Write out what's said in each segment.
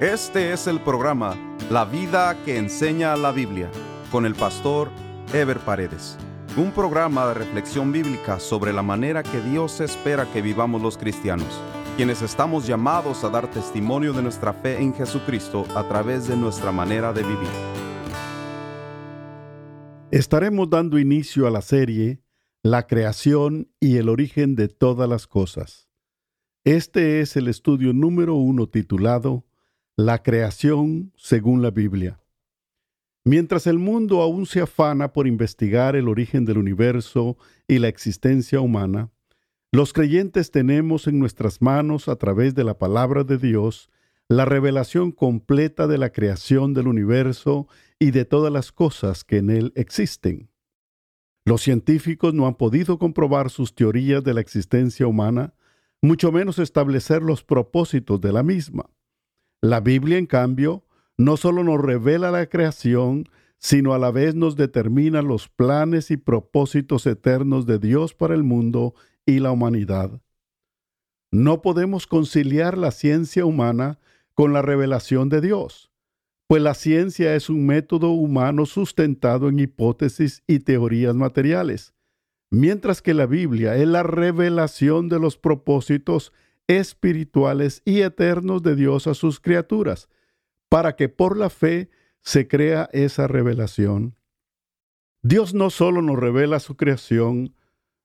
Este es el programa La vida que enseña la Biblia con el pastor Ever Paredes. Un programa de reflexión bíblica sobre la manera que Dios espera que vivamos los cristianos, quienes estamos llamados a dar testimonio de nuestra fe en Jesucristo a través de nuestra manera de vivir. Estaremos dando inicio a la serie La creación y el origen de todas las cosas. Este es el estudio número uno titulado La creación según la Biblia. Mientras el mundo aún se afana por investigar el origen del universo y la existencia humana, los creyentes tenemos en nuestras manos, a través de la palabra de Dios, la revelación completa de la creación del universo y de todas las cosas que en él existen. Los científicos no han podido comprobar sus teorías de la existencia humana, mucho menos establecer los propósitos de la misma. La Biblia, en cambio, no solo nos revela la creación, sino a la vez nos determina los planes y propósitos eternos de Dios para el mundo y la humanidad. No podemos conciliar la ciencia humana con la revelación de Dios, pues la ciencia es un método humano sustentado en hipótesis y teorías materiales, mientras que la Biblia es la revelación de los propósitos espirituales y eternos de Dios a sus criaturas, para que por la fe se crea esa revelación. Dios no solo nos revela su creación,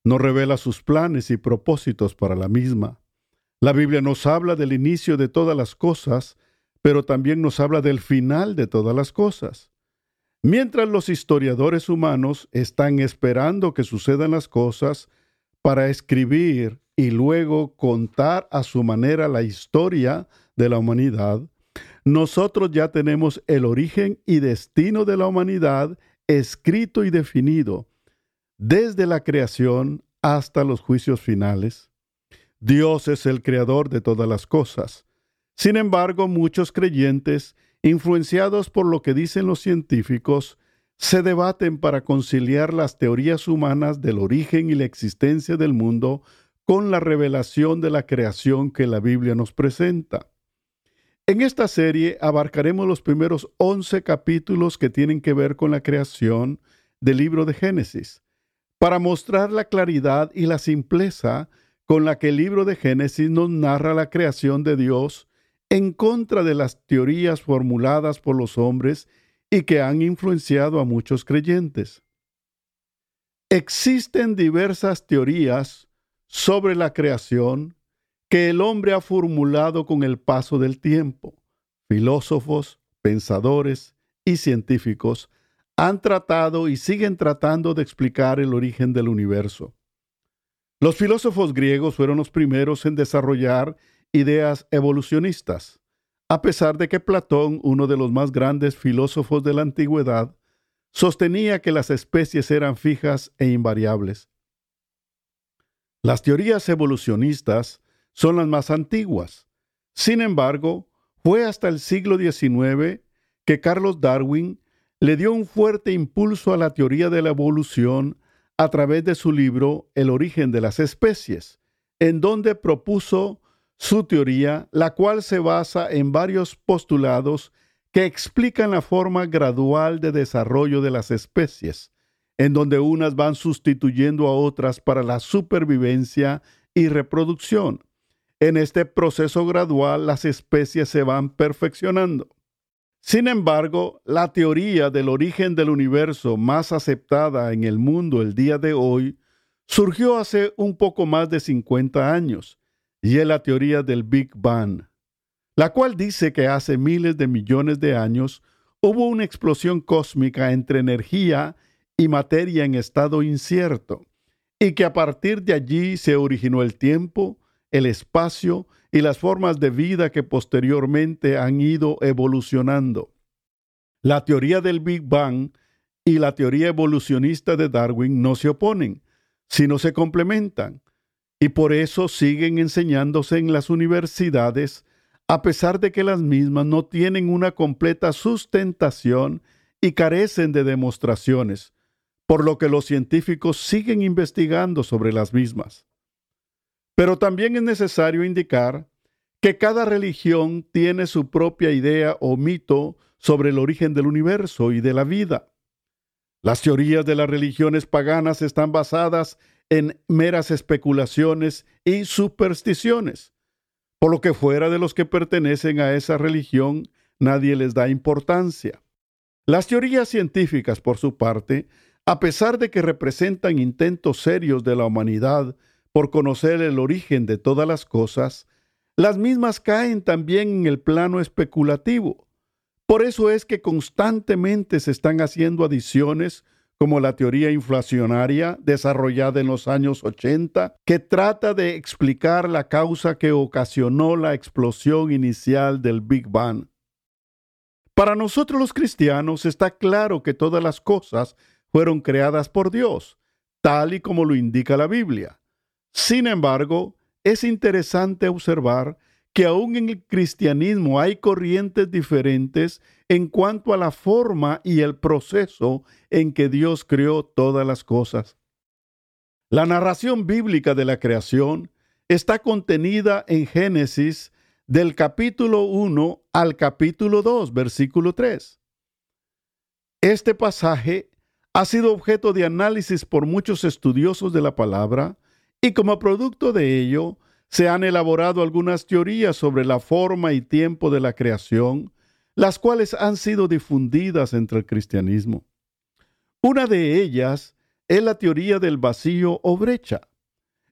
nos revela sus planes y propósitos para la misma. La Biblia nos habla del inicio de todas las cosas, pero también nos habla del final de todas las cosas. Mientras los historiadores humanos están esperando que sucedan las cosas para escribir y luego contar a su manera la historia de la humanidad, nosotros ya tenemos el origen y destino de la humanidad escrito y definido, desde la creación hasta los juicios finales. Dios es el creador de todas las cosas. Sin embargo, muchos creyentes influenciados por lo que dicen los científicos, se debaten para conciliar las teorías humanas del origen y la existencia del mundo con la revelación de la creación que la Biblia nos presenta. En esta serie abarcaremos los primeros 11 capítulos que tienen que ver con la creación del libro de Génesis, para mostrar la claridad y la simpleza con la que el libro de Génesis nos narra la creación de Dios en contra de las teorías formuladas por los hombres y que han influenciado a muchos creyentes. Existen diversas teorías sobre la creación que el hombre ha formulado con el paso del tiempo. Filósofos, pensadores y científicos han tratado y siguen tratando de explicar el origen del universo. Los filósofos griegos fueron los primeros en desarrollar ideas evolucionistas, a pesar de que Platón, uno de los más grandes filósofos de la antigüedad, sostenía que las especies eran fijas e invariables. Las teorías evolucionistas son las más antiguas. Sin embargo, fue hasta el siglo XIX que Carlos Darwin le dio un fuerte impulso a la teoría de la evolución a través de su libro El origen de las especies, en donde propuso su teoría, la cual se basa en varios postulados que explican la forma gradual de desarrollo de las especies, en donde unas van sustituyendo a otras para la supervivencia y reproducción. En este proceso gradual las especies se van perfeccionando. Sin embargo, la teoría del origen del universo más aceptada en el mundo el día de hoy surgió hace un poco más de 50 años y es la teoría del Big Bang, la cual dice que hace miles de millones de años hubo una explosión cósmica entre energía y materia en estado incierto, y que a partir de allí se originó el tiempo, el espacio y las formas de vida que posteriormente han ido evolucionando. La teoría del Big Bang y la teoría evolucionista de Darwin no se oponen, sino se complementan, y por eso siguen enseñándose en las universidades, a pesar de que las mismas no tienen una completa sustentación y carecen de demostraciones, por lo que los científicos siguen investigando sobre las mismas. Pero también es necesario indicar que cada religión tiene su propia idea o mito sobre el origen del universo y de la vida. Las teorías de las religiones paganas están basadas en meras especulaciones y supersticiones, por lo que fuera de los que pertenecen a esa religión nadie les da importancia. Las teorías científicas, por su parte, a pesar de que representan intentos serios de la humanidad por conocer el origen de todas las cosas, las mismas caen también en el plano especulativo. Por eso es que constantemente se están haciendo adiciones como la teoría inflacionaria desarrollada en los años 80, que trata de explicar la causa que ocasionó la explosión inicial del Big Bang. Para nosotros los cristianos está claro que todas las cosas fueron creadas por Dios, tal y como lo indica la Biblia. Sin embargo, es interesante observar que aún en el cristianismo hay corrientes diferentes en cuanto a la forma y el proceso en que Dios creó todas las cosas. La narración bíblica de la creación está contenida en Génesis del capítulo 1 al capítulo 2, versículo 3. Este pasaje ha sido objeto de análisis por muchos estudiosos de la palabra y como producto de ello se han elaborado algunas teorías sobre la forma y tiempo de la creación, las cuales han sido difundidas entre el cristianismo. Una de ellas es la teoría del vacío o brecha,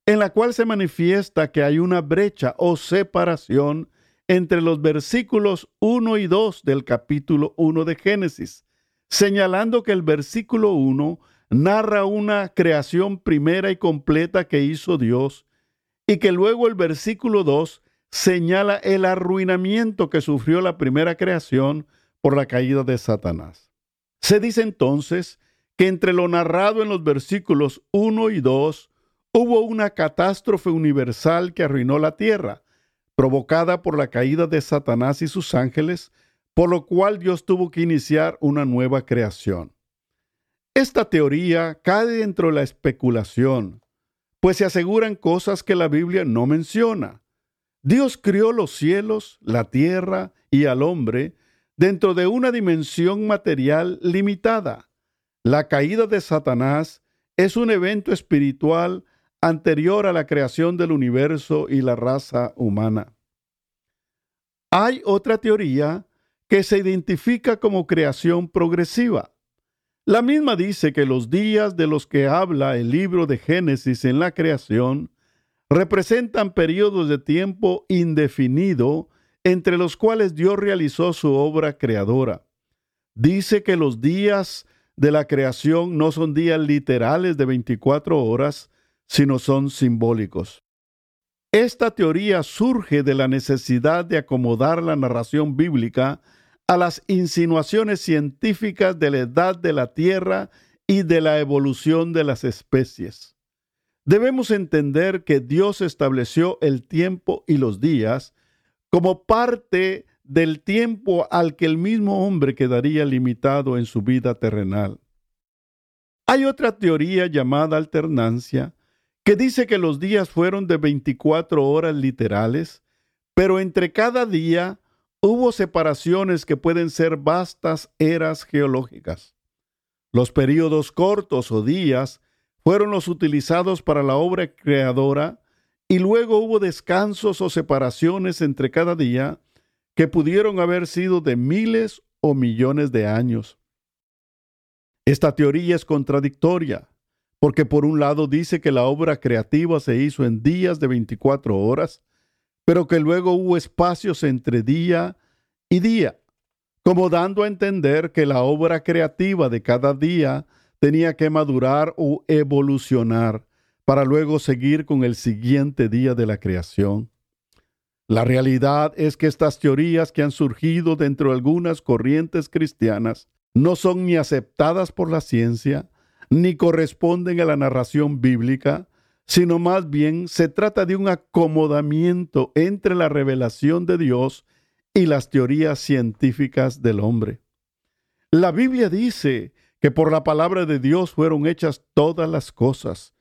en la cual se manifiesta que hay una brecha o separación entre los versículos 1 y 2 del capítulo 1 de Génesis, señalando que el versículo 1 narra una creación primera y completa que hizo Dios y que luego el versículo 2 señala el arruinamiento que sufrió la primera creación por la caída de Satanás. Se dice entonces que entre lo narrado en los versículos 1 y 2 hubo una catástrofe universal que arruinó la tierra, provocada por la caída de Satanás y sus ángeles, por lo cual Dios tuvo que iniciar una nueva creación. Esta teoría cae dentro de la especulación, pues se aseguran cosas que la Biblia no menciona. Dios crió los cielos, la tierra y al hombre dentro de una dimensión material limitada. La caída de Satanás es un evento espiritual anterior a la creación del universo y la raza humana. Hay otra teoría que se identifica como creación progresiva. La misma dice que los días de los que habla el libro de Génesis en la creación representan periodos de tiempo indefinido entre los cuales Dios realizó su obra creadora. Dice que los días de la creación no son días literales de 24 horas, sino son simbólicos. Esta teoría surge de la necesidad de acomodar la narración bíblica a las insinuaciones científicas de la edad de la Tierra y de la evolución de las especies. Debemos entender que Dios estableció el tiempo y los días como parte del tiempo al que el mismo hombre quedaría limitado en su vida terrenal. Hay otra teoría llamada alternancia que dice que los días fueron de 24 horas literales, pero entre cada día hubo separaciones que pueden ser vastas eras geológicas. Los períodos cortos o días fueron los utilizados para la obra creadora y luego hubo descansos o separaciones entre cada día que pudieron haber sido de miles o millones de años. Esta teoría es contradictoria, porque por un lado dice que la obra creativa se hizo en días de 24 horas, pero que luego hubo espacios entre día y día, como dando a entender que la obra creativa de cada día tenía que madurar o evolucionar para luego seguir con el siguiente día de la creación. La realidad es que estas teorías que han surgido dentro de algunas corrientes cristianas no son ni aceptadas por la ciencia, ni corresponden a la narración bíblica, sino más bien se trata de un acomodamiento entre la revelación de Dios y las teorías científicas del hombre. La Biblia dice que por la palabra de Dios fueron hechas todas las cosas,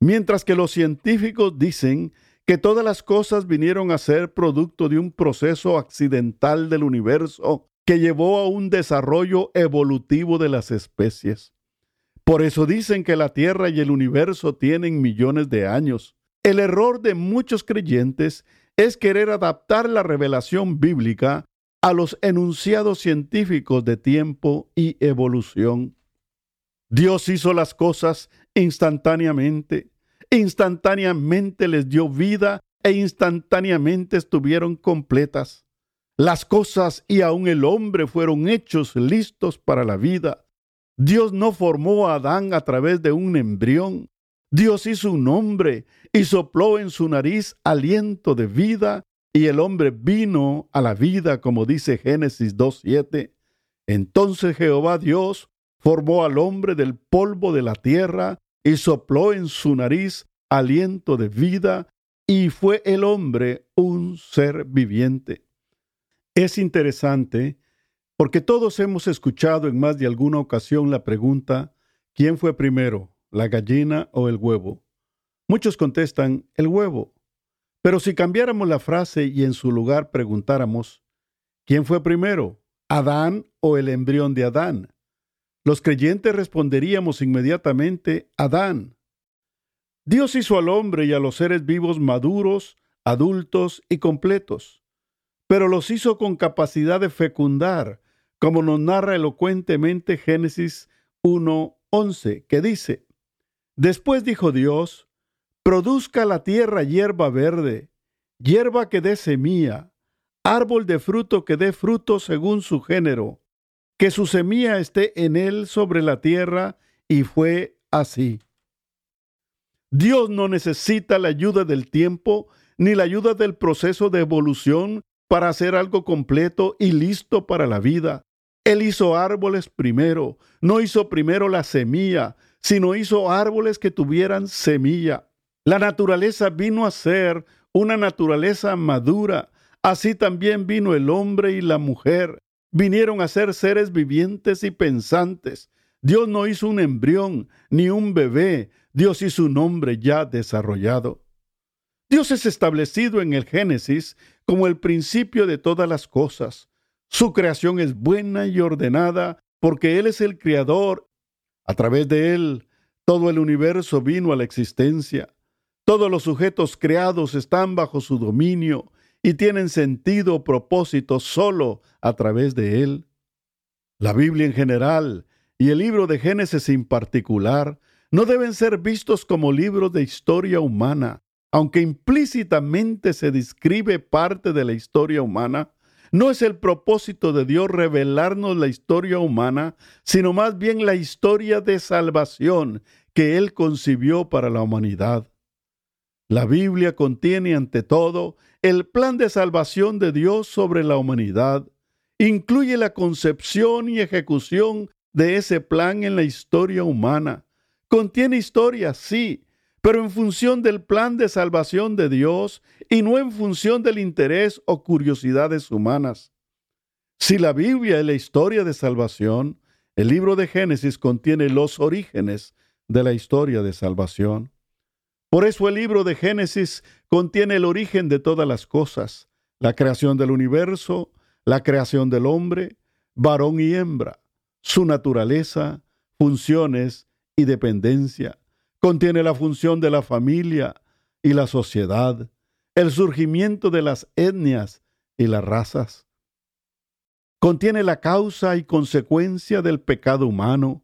mientras que los científicos dicen que todas las cosas vinieron a ser producto de un proceso accidental del universo que llevó a un desarrollo evolutivo de las especies. Por eso dicen que la Tierra y el universo tienen millones de años. El error de muchos creyentes es querer adaptar la revelación bíblica a los enunciados científicos de tiempo y evolución. Dios hizo las cosas instantáneamente, instantáneamente les dio vida e instantáneamente estuvieron completas. Las cosas y aun el hombre fueron hechos listos para la vida. Dios no formó a Adán a través de un embrión. Dios hizo un hombre y sopló en su nariz aliento de vida y el hombre vino a la vida, como dice Génesis 2.7. Entonces Jehová Dios formó al hombre del polvo de la tierra y sopló en su nariz aliento de vida, y fue el hombre un ser viviente. Es interesante porque todos hemos escuchado en más de alguna ocasión la pregunta, ¿quién fue primero, la gallina o el huevo? Muchos contestan, el huevo. Pero si cambiáramos la frase y en su lugar preguntáramos, ¿quién fue primero, Adán o el embrión de Adán? Los creyentes responderíamos inmediatamente, Adán. Dios hizo al hombre y a los seres vivos maduros, adultos y completos, pero los hizo con capacidad de fecundar, como nos narra elocuentemente Génesis 1.11, que dice, Después dijo Dios, produzca la tierra hierba verde, hierba que dé semilla, árbol de fruto que dé fruto según su género, que su semilla esté en él sobre la tierra, y fue así. Dios no necesita la ayuda del tiempo ni la ayuda del proceso de evolución para hacer algo completo y listo para la vida. Él hizo árboles primero, no hizo primero la semilla, sino hizo árboles que tuvieran semilla. La naturaleza vino a ser una naturaleza madura, así también vino el hombre y la mujer vinieron a ser seres vivientes y pensantes. Dios no hizo un embrión ni un bebé, Dios hizo un hombre ya desarrollado. Dios es establecido en el Génesis como el principio de todas las cosas. Su creación es buena y ordenada porque Él es el creador. A través de Él, todo el universo vino a la existencia. Todos los sujetos creados están bajo su dominio y tienen sentido o propósito solo a través de Él. La Biblia en general y el libro de Génesis en particular no deben ser vistos como libros de historia humana, aunque implícitamente se describe parte de la historia humana. No es el propósito de Dios revelarnos la historia humana, sino más bien la historia de salvación que Él concibió para la humanidad. La Biblia contiene ante todo el plan de salvación de Dios sobre la humanidad. Incluye la concepción y ejecución de ese plan en la historia humana. Contiene historia, sí, pero en función del plan de salvación de Dios y no en función del interés o curiosidades humanas. Si la Biblia es la historia de salvación, el libro de Génesis contiene los orígenes de la historia de salvación. Por eso el libro de Génesis contiene el origen de todas las cosas, la creación del universo, la creación del hombre, varón y hembra, su naturaleza, funciones y dependencia. Contiene la función de la familia y la sociedad, el surgimiento de las etnias y las razas. Contiene la causa y consecuencia del pecado humano.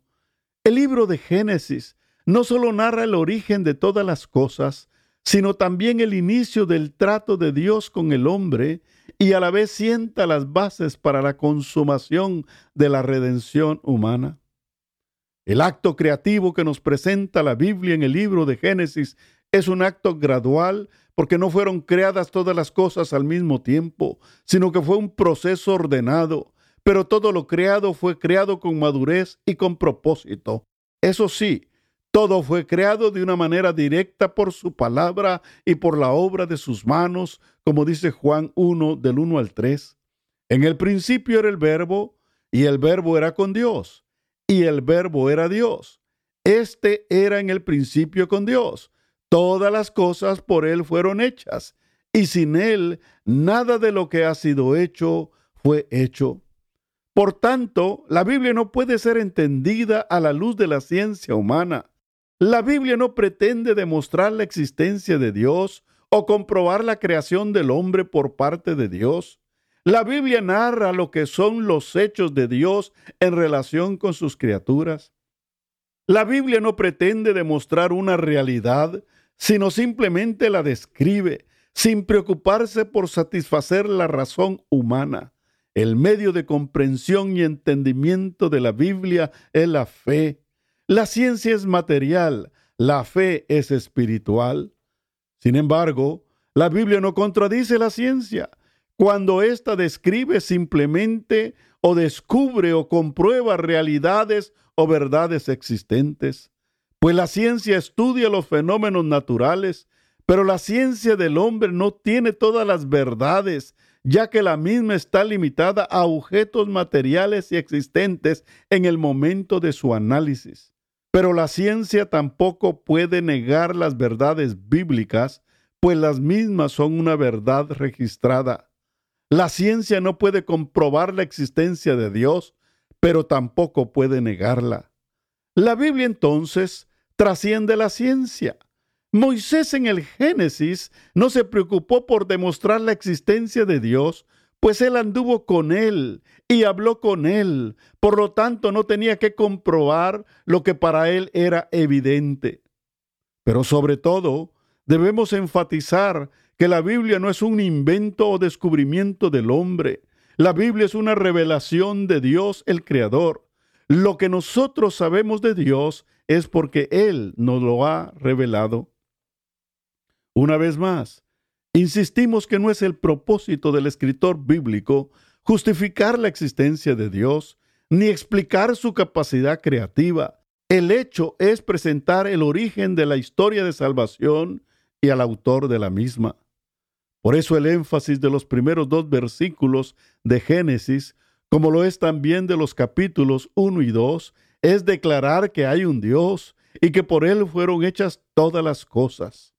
El libro de Génesis no solo narra el origen de todas las cosas, sino también el inicio del trato de Dios con el hombre y a la vez sienta las bases para la consumación de la redención humana. El acto creativo que nos presenta la Biblia en el libro de Génesis es un acto gradual porque no fueron creadas todas las cosas al mismo tiempo, sino que fue un proceso ordenado, pero todo lo creado fue creado con madurez y con propósito. Eso sí, todo fue creado de una manera directa por su palabra y por la obra de sus manos, como dice Juan 1 del 1 al 3. En el principio era el verbo, y el verbo era con Dios, y el verbo era Dios. Este era en el principio con Dios. Todas las cosas por Él fueron hechas, y sin Él nada de lo que ha sido hecho fue hecho. Por tanto, la Biblia no puede ser entendida a la luz de la ciencia humana. La Biblia no pretende demostrar la existencia de Dios o comprobar la creación del hombre por parte de Dios. La Biblia narra lo que son los hechos de Dios en relación con sus criaturas. La Biblia no pretende demostrar una realidad, sino simplemente la describe, sin preocuparse por satisfacer la razón humana. El medio de comprensión y entendimiento de la Biblia es la fe. La ciencia es material, la fe es espiritual. Sin embargo, la Biblia no contradice la ciencia cuando ésta describe simplemente o descubre o comprueba realidades o verdades existentes. Pues la ciencia estudia los fenómenos naturales, pero la ciencia del hombre no tiene todas las verdades, ya que la misma está limitada a objetos materiales y existentes en el momento de su análisis. Pero la ciencia tampoco puede negar las verdades bíblicas, pues las mismas son una verdad registrada. La ciencia no puede comprobar la existencia de Dios, pero tampoco puede negarla. La Biblia entonces trasciende la ciencia. Moisés en el Génesis no se preocupó por demostrar la existencia de Dios, pues él anduvo con él y habló con él. Por lo tanto, no tenía que comprobar lo que para él era evidente. Pero sobre todo, debemos enfatizar que la Biblia no es un invento o descubrimiento del hombre, la Biblia es una revelación de Dios el Creador. Lo que nosotros sabemos de Dios es porque Él nos lo ha revelado. Una vez más, insistimos que no es el propósito del escritor bíblico justificar la existencia de Dios, ni explicar su capacidad creativa. El hecho es presentar el origen de la historia de salvación y al autor de la misma. Por eso el énfasis de los primeros dos versículos de Génesis, como lo es también de los capítulos 1 y 2, es declarar que hay un Dios y que por Él fueron hechas todas las cosas.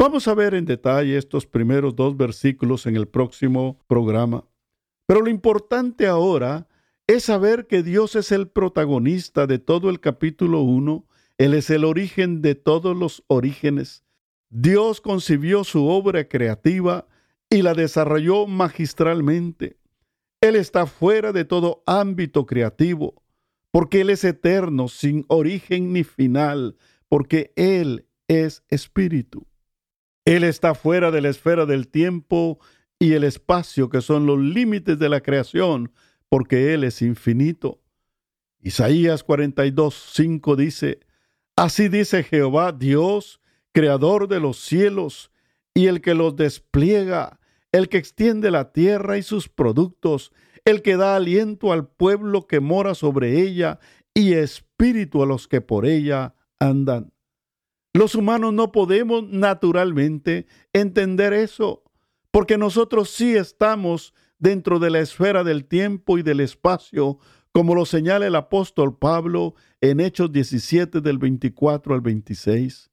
Vamos a ver en detalle estos primeros dos versículos en el próximo programa. Pero lo importante ahora es saber que Dios es el protagonista de todo el capítulo 1, Él es el origen de todos los orígenes, Dios concibió su obra creativa y la desarrolló magistralmente. Él está fuera de todo ámbito creativo, porque Él es eterno, sin origen ni final, porque Él es espíritu. Él está fuera de la esfera del tiempo y el espacio, que son los límites de la creación, porque Él es infinito. Isaías 42, 5 dice, Así dice Jehová Dios, creador de los cielos y el que los despliega, el que extiende la tierra y sus productos, el que da aliento al pueblo que mora sobre ella y espíritu a los que por ella andan. Los humanos no podemos naturalmente entender eso, porque nosotros sí estamos dentro de la esfera del tiempo y del espacio, como lo señala el apóstol Pablo en Hechos 17 del 24 al 26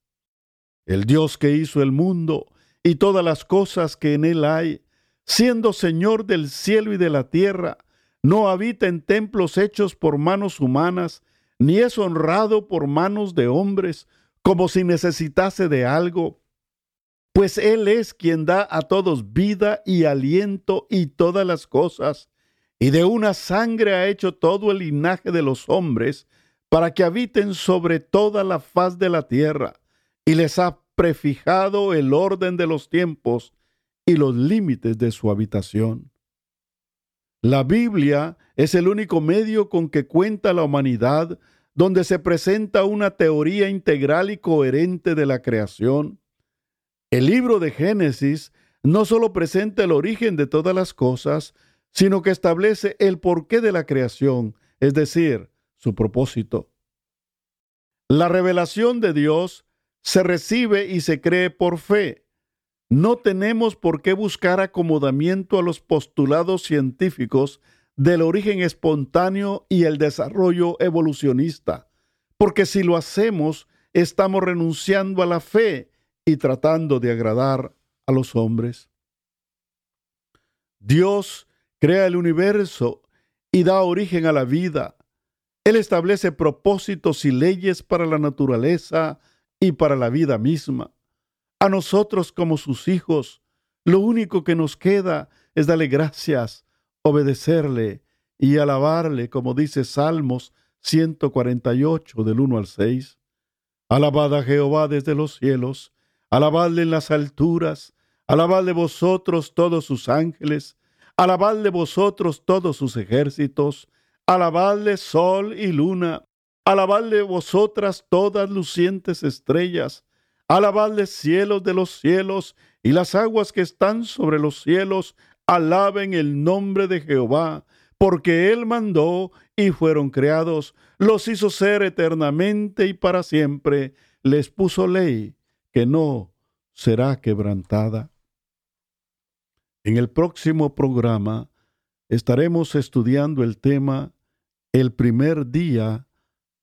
el Dios que hizo el mundo y todas las cosas que en él hay, siendo Señor del cielo y de la tierra, no habita en templos hechos por manos humanas, ni es honrado por manos de hombres, como si necesitase de algo, pues Él es quien da a todos vida y aliento y todas las cosas, y de una sangre ha hecho todo el linaje de los hombres, para que habiten sobre toda la faz de la tierra y les ha prefijado el orden de los tiempos y los límites de su habitación. La Biblia es el único medio con que cuenta la humanidad donde se presenta una teoría integral y coherente de la creación. El libro de Génesis no solo presenta el origen de todas las cosas, sino que establece el porqué de la creación, es decir, su propósito. La revelación de Dios se recibe y se cree por fe. No tenemos por qué buscar acomodamiento a los postulados científicos del origen espontáneo y el desarrollo evolucionista, porque si lo hacemos, estamos renunciando a la fe y tratando de agradar a los hombres. Dios crea el universo y da origen a la vida. Él establece propósitos y leyes para la naturaleza y para la vida misma. A nosotros como sus hijos, lo único que nos queda es darle gracias, obedecerle y alabarle, como dice Salmos 148 del 1 al 6. Alabad a Jehová desde los cielos, alabadle en las alturas, alabadle vosotros todos sus ángeles, alabadle vosotros todos sus ejércitos, alabadle sol y luna, alabadle vosotras todas lucientes estrellas, alabadle cielos de los cielos y las aguas que están sobre los cielos, alaben el nombre de Jehová, porque Él mandó y fueron creados, los hizo ser eternamente y para siempre, les puso ley que no será quebrantada. En el próximo programa estaremos estudiando el tema El primer día